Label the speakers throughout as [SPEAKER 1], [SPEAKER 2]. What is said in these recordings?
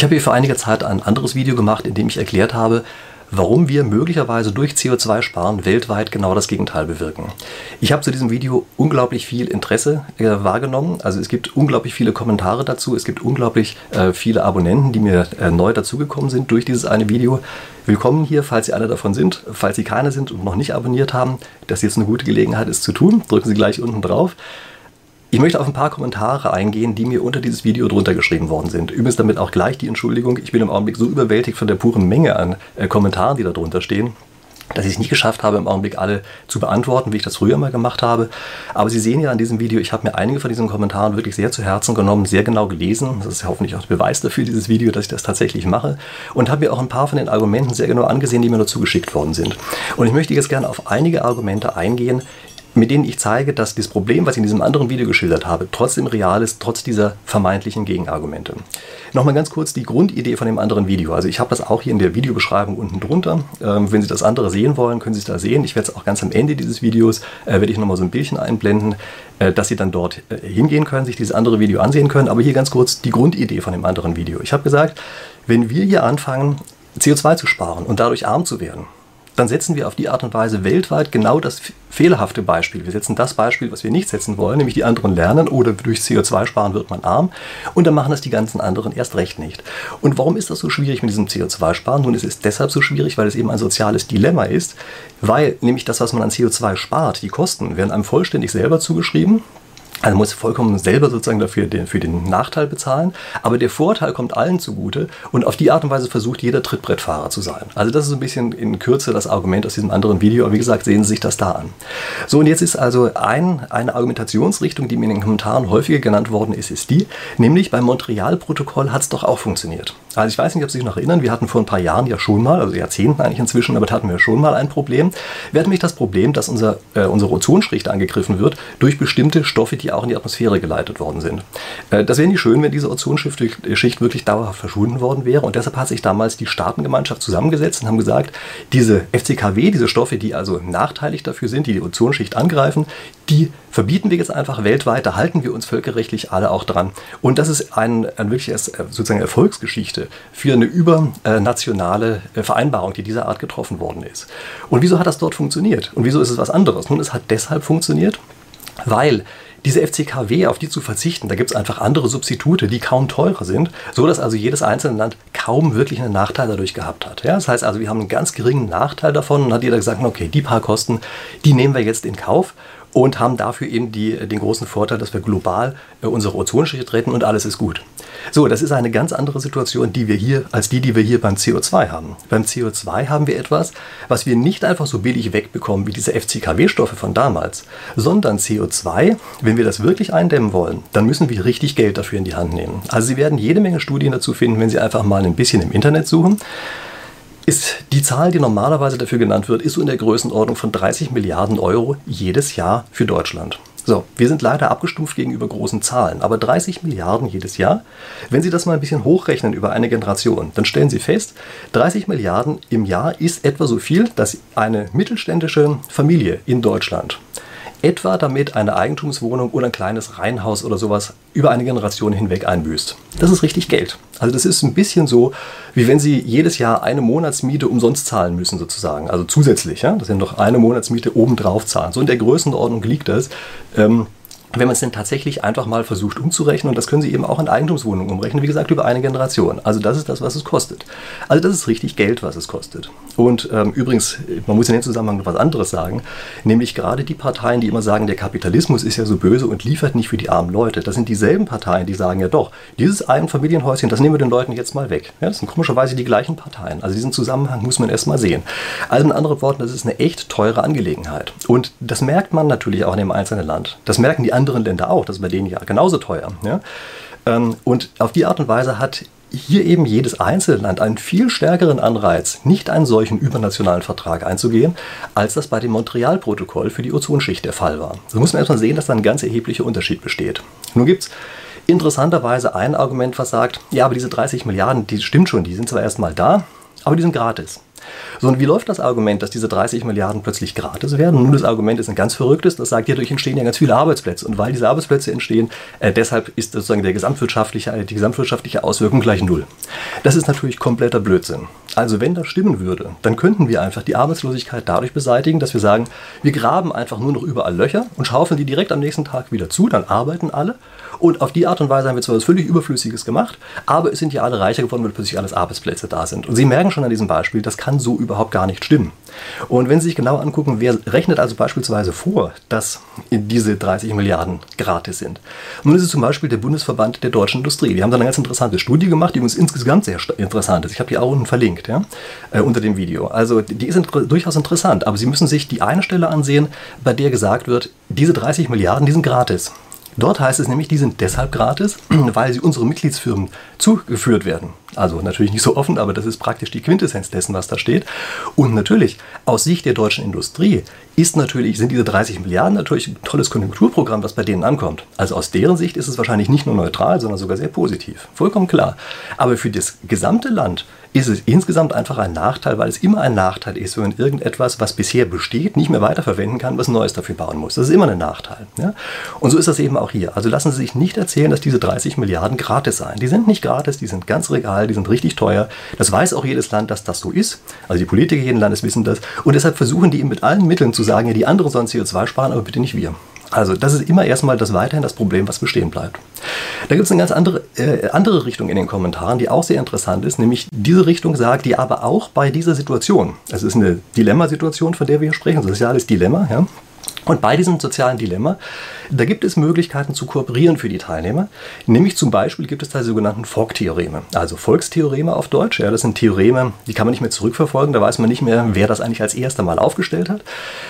[SPEAKER 1] Ich habe hier vor einiger Zeit ein anderes Video gemacht, in dem ich erklärt habe, warum wir möglicherweise durch CO2-Sparen weltweit genau das Gegenteil bewirken. Ich habe zu diesem Video unglaublich viel Interesse äh, wahrgenommen. Also es gibt unglaublich viele Kommentare dazu. Es gibt unglaublich äh, viele Abonnenten, die mir äh, neu dazugekommen sind durch dieses eine Video. Willkommen hier, falls Sie alle davon sind. Falls Sie keine sind und noch nicht abonniert haben, das jetzt eine gute Gelegenheit ist zu tun, drücken Sie gleich unten drauf. Ich möchte auf ein paar Kommentare eingehen, die mir unter dieses Video drunter geschrieben worden sind. Übrigens damit auch gleich die Entschuldigung, ich bin im Augenblick so überwältigt von der puren Menge an äh, Kommentaren, die da drunter stehen, dass ich es nicht geschafft habe, im Augenblick alle zu beantworten, wie ich das früher mal gemacht habe. Aber Sie sehen ja an diesem Video, ich habe mir einige von diesen Kommentaren wirklich sehr zu Herzen genommen, sehr genau gelesen. Das ist hoffentlich auch Beweis dafür, dieses Video, dass ich das tatsächlich mache. Und habe mir auch ein paar von den Argumenten sehr genau angesehen, die mir dazu geschickt worden sind. Und ich möchte jetzt gerne auf einige Argumente eingehen, mit denen ich zeige, dass das Problem, was ich in diesem anderen Video geschildert habe, trotzdem real ist, trotz dieser vermeintlichen Gegenargumente. Nochmal ganz kurz die Grundidee von dem anderen Video. Also ich habe das auch hier in der Videobeschreibung unten drunter. Ähm, wenn Sie das andere sehen wollen, können Sie es da sehen. Ich werde es auch ganz am Ende dieses Videos, äh, werde ich nochmal so ein Bildchen einblenden, äh, dass Sie dann dort äh, hingehen können, sich dieses andere Video ansehen können. Aber hier ganz kurz die Grundidee von dem anderen Video. Ich habe gesagt, wenn wir hier anfangen, CO2 zu sparen und dadurch arm zu werden, dann setzen wir auf die Art und Weise weltweit genau das fehlerhafte Beispiel. Wir setzen das Beispiel, was wir nicht setzen wollen, nämlich die anderen lernen oder durch CO2 sparen wird man arm und dann machen das die ganzen anderen erst recht nicht. Und warum ist das so schwierig mit diesem CO2 sparen? Nun, es ist deshalb so schwierig, weil es eben ein soziales Dilemma ist, weil nämlich das, was man an CO2 spart, die Kosten, werden einem vollständig selber zugeschrieben. Also muss vollkommen selber sozusagen dafür den, für den Nachteil bezahlen. Aber der Vorteil kommt allen zugute und auf die Art und Weise versucht jeder Trittbrettfahrer zu sein. Also das ist ein bisschen in Kürze das Argument aus diesem anderen Video. Aber wie gesagt, sehen Sie sich das da an. So, und jetzt ist also ein, eine Argumentationsrichtung, die mir in den Kommentaren häufiger genannt worden ist, ist die, nämlich beim Montreal-Protokoll hat es doch auch funktioniert. Also ich weiß nicht, ob Sie sich noch erinnern, wir hatten vor ein paar Jahren ja schon mal, also Jahrzehnten eigentlich inzwischen, aber hatten wir schon mal ein Problem. Wir hatten nämlich das Problem, dass unser, äh, unsere Ozonschicht angegriffen wird durch bestimmte Stoffe, die auch in die Atmosphäre geleitet worden sind. Äh, das wäre nicht schön, wenn diese Ozonschicht wirklich dauerhaft verschwunden worden wäre. Und deshalb hat sich damals die Staatengemeinschaft zusammengesetzt und haben gesagt, diese FCKW, diese Stoffe, die also nachteilig dafür sind, die die Ozonschicht angreifen, die verbieten wir jetzt einfach weltweit, da halten wir uns völkerrechtlich alle auch dran. Und das ist ein, ein wirkliches äh, sozusagen Erfolgsgeschichte für eine übernationale äh, Vereinbarung, die dieser Art getroffen worden ist. Und wieso hat das dort funktioniert? Und wieso ist es was anderes? Nun, es hat deshalb funktioniert, weil diese FCKW, auf die zu verzichten, da gibt es einfach andere Substitute, die kaum teurer sind, so dass also jedes einzelne Land kaum wirklich einen Nachteil dadurch gehabt hat. Ja, das heißt also, wir haben einen ganz geringen Nachteil davon und hat jeder gesagt, okay, die paar Kosten, die nehmen wir jetzt in Kauf und haben dafür eben die, den großen Vorteil, dass wir global äh, unsere Ozonschicht retten und alles ist gut. So, das ist eine ganz andere Situation, die wir hier, als die, die wir hier beim CO2 haben. Beim CO2 haben wir etwas, was wir nicht einfach so billig wegbekommen wie diese FCKW-Stoffe von damals, sondern CO2, wenn wir das wirklich eindämmen wollen, dann müssen wir richtig Geld dafür in die Hand nehmen. Also Sie werden jede Menge Studien dazu finden, wenn Sie einfach mal ein bisschen im Internet suchen ist die Zahl, die normalerweise dafür genannt wird, ist so in der Größenordnung von 30 Milliarden Euro jedes Jahr für Deutschland. So, wir sind leider abgestumpft gegenüber großen Zahlen, aber 30 Milliarden jedes Jahr. Wenn Sie das mal ein bisschen hochrechnen über eine Generation, dann stellen Sie fest, 30 Milliarden im Jahr ist etwa so viel, dass eine mittelständische Familie in Deutschland etwa damit eine Eigentumswohnung oder ein kleines Reihenhaus oder sowas über eine Generation hinweg einbüßt. Das ist richtig Geld. Also das ist ein bisschen so, wie wenn Sie jedes Jahr eine Monatsmiete umsonst zahlen müssen sozusagen. Also zusätzlich, ja? das sind noch eine Monatsmiete obendrauf zahlen. So in der Größenordnung liegt das. Ähm, wenn man es denn tatsächlich einfach mal versucht umzurechnen, und das können Sie eben auch in Eigentumswohnungen umrechnen, wie gesagt, über eine Generation. Also das ist das, was es kostet. Also das ist richtig Geld, was es kostet. Und ähm, übrigens, man muss in dem Zusammenhang noch was anderes sagen, nämlich gerade die Parteien, die immer sagen, der Kapitalismus ist ja so böse und liefert nicht für die armen Leute, das sind dieselben Parteien, die sagen ja doch, dieses Einfamilienhäuschen, das nehmen wir den Leuten jetzt mal weg. Ja, das sind komischerweise die gleichen Parteien. Also diesen Zusammenhang muss man erst mal sehen. Also in anderen Worten, das ist eine echt teure Angelegenheit. Und das merkt man natürlich auch in dem einzelnen Land. Das merken die anderen Länder auch. Das ist bei denen ja genauso teuer. Ja? Ähm, und auf die Art und Weise hat hier eben jedes Einzelland einen viel stärkeren Anreiz, nicht einen solchen übernationalen Vertrag einzugehen, als das bei dem Montreal-Protokoll für die Ozonschicht der Fall war. So muss man erstmal sehen, dass da ein ganz erheblicher Unterschied besteht. Nun gibt es interessanterweise ein Argument, was sagt, ja, aber diese 30 Milliarden, die stimmt schon, die sind zwar erstmal da, aber die sind gratis. So, und wie läuft das Argument, dass diese 30 Milliarden plötzlich gratis werden? Nun, das Argument ist ein ganz verrücktes, das sagt, hierdurch entstehen ja ganz viele Arbeitsplätze. Und weil diese Arbeitsplätze entstehen, äh, deshalb ist sozusagen der gesamtwirtschaftliche, die gesamtwirtschaftliche Auswirkung gleich null. Das ist natürlich kompletter Blödsinn. Also wenn das stimmen würde, dann könnten wir einfach die Arbeitslosigkeit dadurch beseitigen, dass wir sagen, wir graben einfach nur noch überall Löcher und schaufeln die direkt am nächsten Tag wieder zu, dann arbeiten alle und auf die Art und Weise haben wir zwar was völlig Überflüssiges gemacht, aber es sind ja alle reicher geworden, weil plötzlich alles Arbeitsplätze da sind. Und Sie merken schon an diesem Beispiel, das kann so überhaupt gar nicht stimmen. Und wenn Sie sich genau angucken, wer rechnet also beispielsweise vor, dass diese 30 Milliarden gratis sind. Nun ist es zum Beispiel der Bundesverband der deutschen Industrie. Die haben da eine ganz interessante Studie gemacht, die uns insgesamt sehr interessant ist. Ich habe die auch unten verlinkt, ja, äh, unter dem Video. Also die ist durchaus interessant, aber Sie müssen sich die eine Stelle ansehen, bei der gesagt wird, diese 30 Milliarden, die sind gratis. Dort heißt es nämlich, die sind deshalb gratis, weil sie unseren Mitgliedsfirmen zugeführt werden. Also natürlich nicht so offen, aber das ist praktisch die Quintessenz dessen, was da steht. Und natürlich, aus Sicht der deutschen Industrie ist natürlich, sind diese 30 Milliarden natürlich ein tolles Konjunkturprogramm, was bei denen ankommt. Also aus deren Sicht ist es wahrscheinlich nicht nur neutral, sondern sogar sehr positiv. Vollkommen klar. Aber für das gesamte Land ist es insgesamt einfach ein Nachteil, weil es immer ein Nachteil ist, wenn man irgendetwas, was bisher besteht, nicht mehr weiterverwenden kann, was Neues dafür bauen muss. Das ist immer ein Nachteil. Ja? Und so ist das eben auch hier. Also lassen Sie sich nicht erzählen, dass diese 30 Milliarden gratis seien. Die sind nicht gratis, die sind ganz regal, die sind richtig teuer. Das weiß auch jedes Land, dass das so ist. Also die Politiker jeden Landes wissen das. Und deshalb versuchen die mit allen Mitteln zu sagen, ja, die anderen sollen CO2 sparen, aber bitte nicht wir. Also das ist immer erstmal das weiterhin das Problem, was bestehen bleibt. Da gibt es eine ganz andere, äh, andere Richtung in den Kommentaren, die auch sehr interessant ist, nämlich diese Richtung sagt, die aber auch bei dieser Situation, es ist eine Dilemmasituation, von der wir hier sprechen, soziales Dilemma, ja, und bei diesem sozialen Dilemma, da gibt es Möglichkeiten zu kooperieren für die Teilnehmer. Nämlich zum Beispiel gibt es da die sogenannten Fork-Theoreme, also Volkstheoreme auf Deutsch. Ja, das sind Theoreme, die kann man nicht mehr zurückverfolgen, da weiß man nicht mehr, wer das eigentlich als erster Mal aufgestellt hat.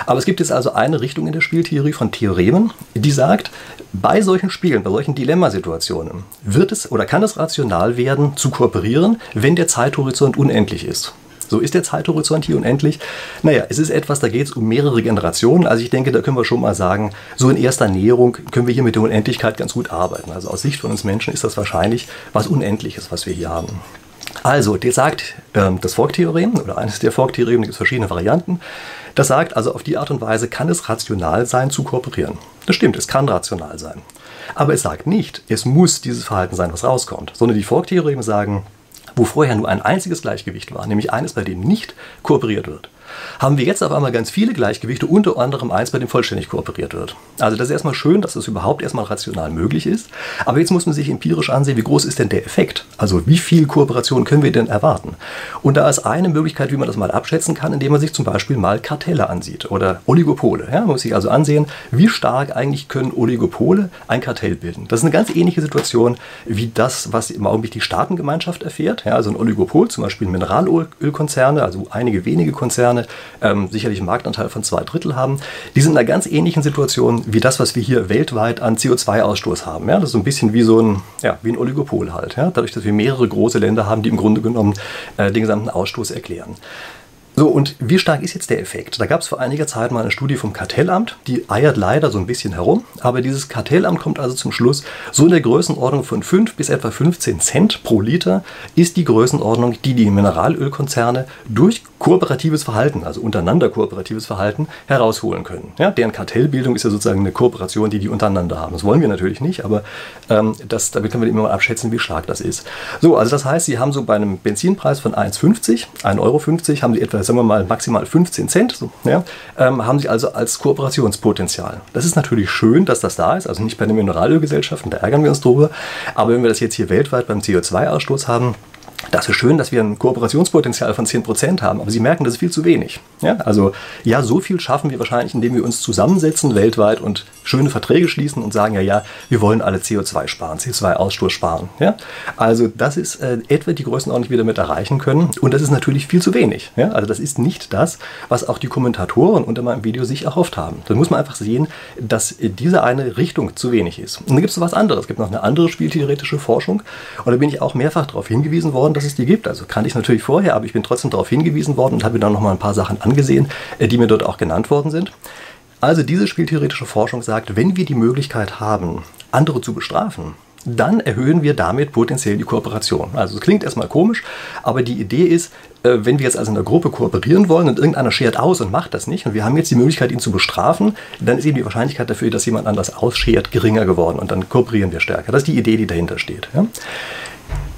[SPEAKER 1] Aber es gibt jetzt also eine Richtung in der Spieltheorie von Theoremen, die sagt, bei solchen Spielen, bei solchen Dilemmasituationen wird es oder kann es rational werden, zu kooperieren, wenn der Zeithorizont unendlich ist. So ist der Zeithorizont hier unendlich. Naja, es ist etwas, da geht es um mehrere Generationen. Also ich denke, da können wir schon mal sagen, so in erster Näherung können wir hier mit der Unendlichkeit ganz gut arbeiten. Also aus Sicht von uns Menschen ist das wahrscheinlich was Unendliches, was wir hier haben. Also, der sagt ähm, das Fork-Theorem oder eines der Fork-Theoremen, gibt es verschiedene Varianten. Das sagt also, auf die Art und Weise kann es rational sein, zu kooperieren. Das stimmt, es kann rational sein. Aber es sagt nicht, es muss dieses Verhalten sein, was rauskommt, sondern die Fork-Theoreme sagen, wo vorher nur ein einziges Gleichgewicht war, nämlich eines, bei dem nicht kooperiert wird, haben wir jetzt auf einmal ganz viele Gleichgewichte, unter anderem eins, bei dem vollständig kooperiert wird. Also das ist erstmal schön, dass das überhaupt erstmal rational möglich ist. Aber jetzt muss man sich empirisch ansehen, wie groß ist denn der Effekt? Also wie viel Kooperation können wir denn erwarten? Und da ist eine Möglichkeit, wie man das mal abschätzen kann, indem man sich zum Beispiel mal Kartelle ansieht oder Oligopole. Ja, man muss sich also ansehen, wie stark eigentlich können Oligopole ein Kartell bilden. Das ist eine ganz ähnliche Situation wie das, was im Augenblick die Staatengemeinschaft erfährt. Ja, also ein Oligopol, zum Beispiel Mineralölkonzerne, also einige wenige Konzerne, ähm, sicherlich einen Marktanteil von zwei Drittel haben. Die sind in einer ganz ähnlichen Situation wie das, was wir hier weltweit an CO2-Ausstoß haben. Ja? Das ist so ein bisschen wie so ein, ja, wie ein Oligopol halt. Ja? Dadurch, dass wir mehrere große Länder haben, die im Grunde genommen äh, den gesamten Ausstoß erklären. So, und wie stark ist jetzt der Effekt? Da gab es vor einiger Zeit mal eine Studie vom Kartellamt, die eiert leider so ein bisschen herum, aber dieses Kartellamt kommt also zum Schluss, so in der Größenordnung von 5 bis etwa 15 Cent pro Liter ist die Größenordnung, die die Mineralölkonzerne durch kooperatives Verhalten, also untereinander kooperatives Verhalten, herausholen können. Ja, deren Kartellbildung ist ja sozusagen eine Kooperation, die die untereinander haben. Das wollen wir natürlich nicht, aber ähm, das, damit können wir immer mal abschätzen, wie stark das ist. So, also das heißt, Sie haben so bei einem Benzinpreis von 1,50, 1,50 Euro, haben Sie etwa sagen wir mal maximal 15 Cent, so, ja, ähm, haben sie also als Kooperationspotenzial. Das ist natürlich schön, dass das da ist, also nicht bei den Mineralölgesellschaften, da ärgern wir uns drüber, aber wenn wir das jetzt hier weltweit beim CO2-Ausstoß haben, das ist schön, dass wir ein Kooperationspotenzial von 10% haben, aber Sie merken, das ist viel zu wenig. Ja, also ja, so viel schaffen wir wahrscheinlich, indem wir uns zusammensetzen weltweit und schöne Verträge schließen und sagen, ja, ja, wir wollen alle CO2 sparen, CO2-Ausstoß sparen. Ja? Also das ist äh, etwa die Größenordnung, die wir damit erreichen können und das ist natürlich viel zu wenig. Ja? Also das ist nicht das, was auch die Kommentatoren unter meinem Video sich erhofft haben. Da muss man einfach sehen, dass diese eine Richtung zu wenig ist. Und dann gibt es noch was anderes. Es gibt noch eine andere spieltheoretische Forschung und da bin ich auch mehrfach darauf hingewiesen worden, dass es die gibt. Also kannte ich natürlich vorher, aber ich bin trotzdem darauf hingewiesen worden und habe mir dann noch mal ein paar Sachen angesehen, äh, die mir dort auch genannt worden sind. Also diese spieltheoretische Forschung sagt, wenn wir die Möglichkeit haben, andere zu bestrafen, dann erhöhen wir damit potenziell die Kooperation. Also es klingt erstmal komisch, aber die Idee ist, äh, wenn wir jetzt also in der Gruppe kooperieren wollen und irgendeiner schert aus und macht das nicht und wir haben jetzt die Möglichkeit, ihn zu bestrafen, dann ist eben die Wahrscheinlichkeit dafür, dass jemand anders ausschert, geringer geworden und dann kooperieren wir stärker. Das ist die Idee, die dahinter steht.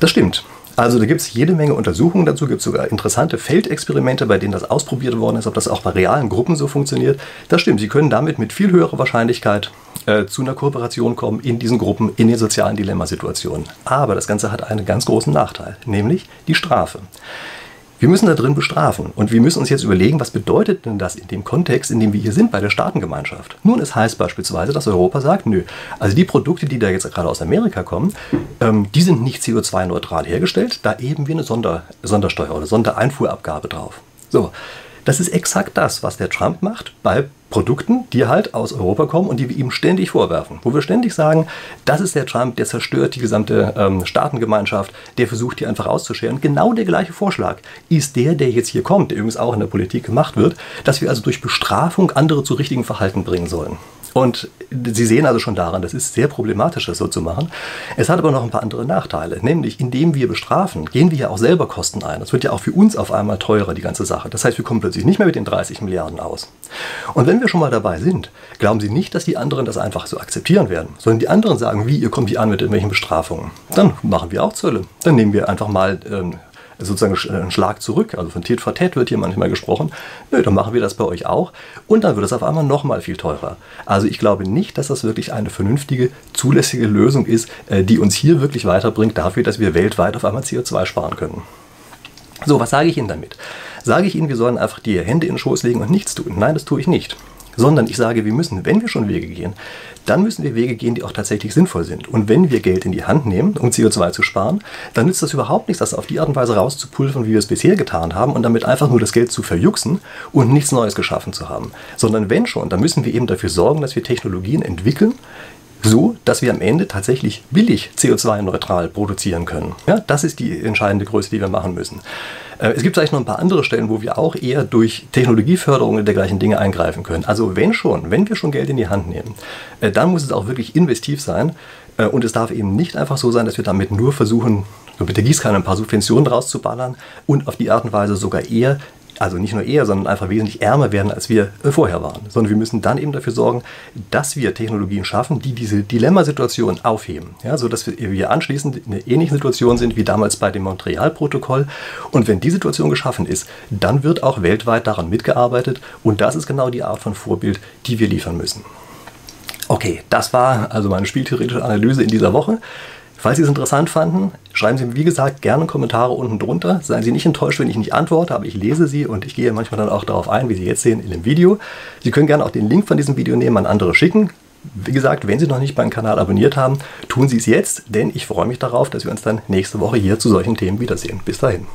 [SPEAKER 1] Das stimmt. Also da gibt es jede Menge Untersuchungen dazu, gibt es sogar interessante Feldexperimente, bei denen das ausprobiert worden ist, ob das auch bei realen Gruppen so funktioniert. Das stimmt, Sie können damit mit viel höherer Wahrscheinlichkeit äh, zu einer Kooperation kommen in diesen Gruppen, in den sozialen Dilemmasituationen. Aber das Ganze hat einen ganz großen Nachteil, nämlich die Strafe. Wir müssen da drin bestrafen und wir müssen uns jetzt überlegen, was bedeutet denn das in dem Kontext, in dem wir hier sind bei der Staatengemeinschaft. Nun, es heißt beispielsweise, dass Europa sagt, nö, also die Produkte, die da jetzt gerade aus Amerika kommen, ähm, die sind nicht CO2-neutral hergestellt, da eben wir eine Sonder Sondersteuer oder Sondereinfuhrabgabe drauf. So, das ist exakt das, was der Trump macht bei Produkten, die halt aus Europa kommen und die wir ihm ständig vorwerfen. Wo wir ständig sagen, das ist der Trump, der zerstört die gesamte ähm, Staatengemeinschaft, der versucht hier einfach auszuscheren. Genau der gleiche Vorschlag ist der, der jetzt hier kommt, der übrigens auch in der Politik gemacht wird, dass wir also durch Bestrafung andere zu richtigen Verhalten bringen sollen. Und Sie sehen also schon daran, das ist sehr problematisch, das so zu machen. Es hat aber noch ein paar andere Nachteile. Nämlich, indem wir bestrafen, gehen wir ja auch selber Kosten ein. Das wird ja auch für uns auf einmal teurer, die ganze Sache. Das heißt, wir kommen plötzlich nicht mehr mit den 30 Milliarden aus. Und wenn wir schon mal dabei sind, glauben Sie nicht, dass die anderen das einfach so akzeptieren werden, sondern die anderen sagen, wie, ihr kommt hier an mit irgendwelchen Bestrafungen. Dann machen wir auch Zölle. Dann nehmen wir einfach mal ähm, sozusagen einen Schlag zurück. Also von Tit for Tat wird hier manchmal gesprochen. Nö, dann machen wir das bei euch auch. Und dann wird es auf einmal nochmal viel teurer. Also ich glaube nicht, dass das wirklich eine vernünftige, zulässige Lösung ist, äh, die uns hier wirklich weiterbringt dafür, dass wir weltweit auf einmal CO2 sparen können. So, was sage ich Ihnen damit? Sage ich Ihnen, wir sollen einfach die Hände in den Schoß legen und nichts tun? Nein, das tue ich nicht sondern ich sage, wir müssen, wenn wir schon Wege gehen, dann müssen wir Wege gehen, die auch tatsächlich sinnvoll sind. Und wenn wir Geld in die Hand nehmen, um CO2 zu sparen, dann nützt das überhaupt nichts, das auf die Art und Weise rauszupulvern, wie wir es bisher getan haben und damit einfach nur das Geld zu verjuxen und nichts Neues geschaffen zu haben. Sondern wenn schon, dann müssen wir eben dafür sorgen, dass wir Technologien entwickeln, so, dass wir am Ende tatsächlich billig CO2-neutral produzieren können. Ja, das ist die entscheidende Größe, die wir machen müssen. Äh, es gibt vielleicht noch ein paar andere Stellen, wo wir auch eher durch Technologieförderung und dergleichen Dinge eingreifen können. Also wenn schon, wenn wir schon Geld in die Hand nehmen, äh, dann muss es auch wirklich investiv sein. Äh, und es darf eben nicht einfach so sein, dass wir damit nur versuchen, mit der Gießkanne ein paar Subventionen rauszuballern und auf die Art und Weise sogar eher also nicht nur eher, sondern einfach wesentlich ärmer werden, als wir äh, vorher waren. Sondern wir müssen dann eben dafür sorgen, dass wir Technologien schaffen, die diese Dilemmasituation aufheben. Ja, sodass wir anschließend in einer ähnlichen Situation sind wie damals bei dem Montreal-Protokoll. Und wenn die Situation geschaffen ist, dann wird auch weltweit daran mitgearbeitet. Und das ist genau die Art von Vorbild, die wir liefern müssen. Okay, das war also meine spieltheoretische Analyse in dieser Woche. Falls Sie es interessant fanden, schreiben Sie mir wie gesagt gerne Kommentare unten drunter. Seien Sie nicht enttäuscht, wenn ich nicht antworte, aber ich lese sie und ich gehe manchmal dann auch darauf ein, wie Sie jetzt sehen in dem Video. Sie können gerne auch den Link von diesem Video nehmen, an andere schicken. Wie gesagt, wenn Sie noch nicht meinen Kanal abonniert haben, tun Sie es jetzt, denn ich freue mich darauf, dass wir uns dann nächste Woche hier zu solchen Themen wiedersehen. Bis dahin.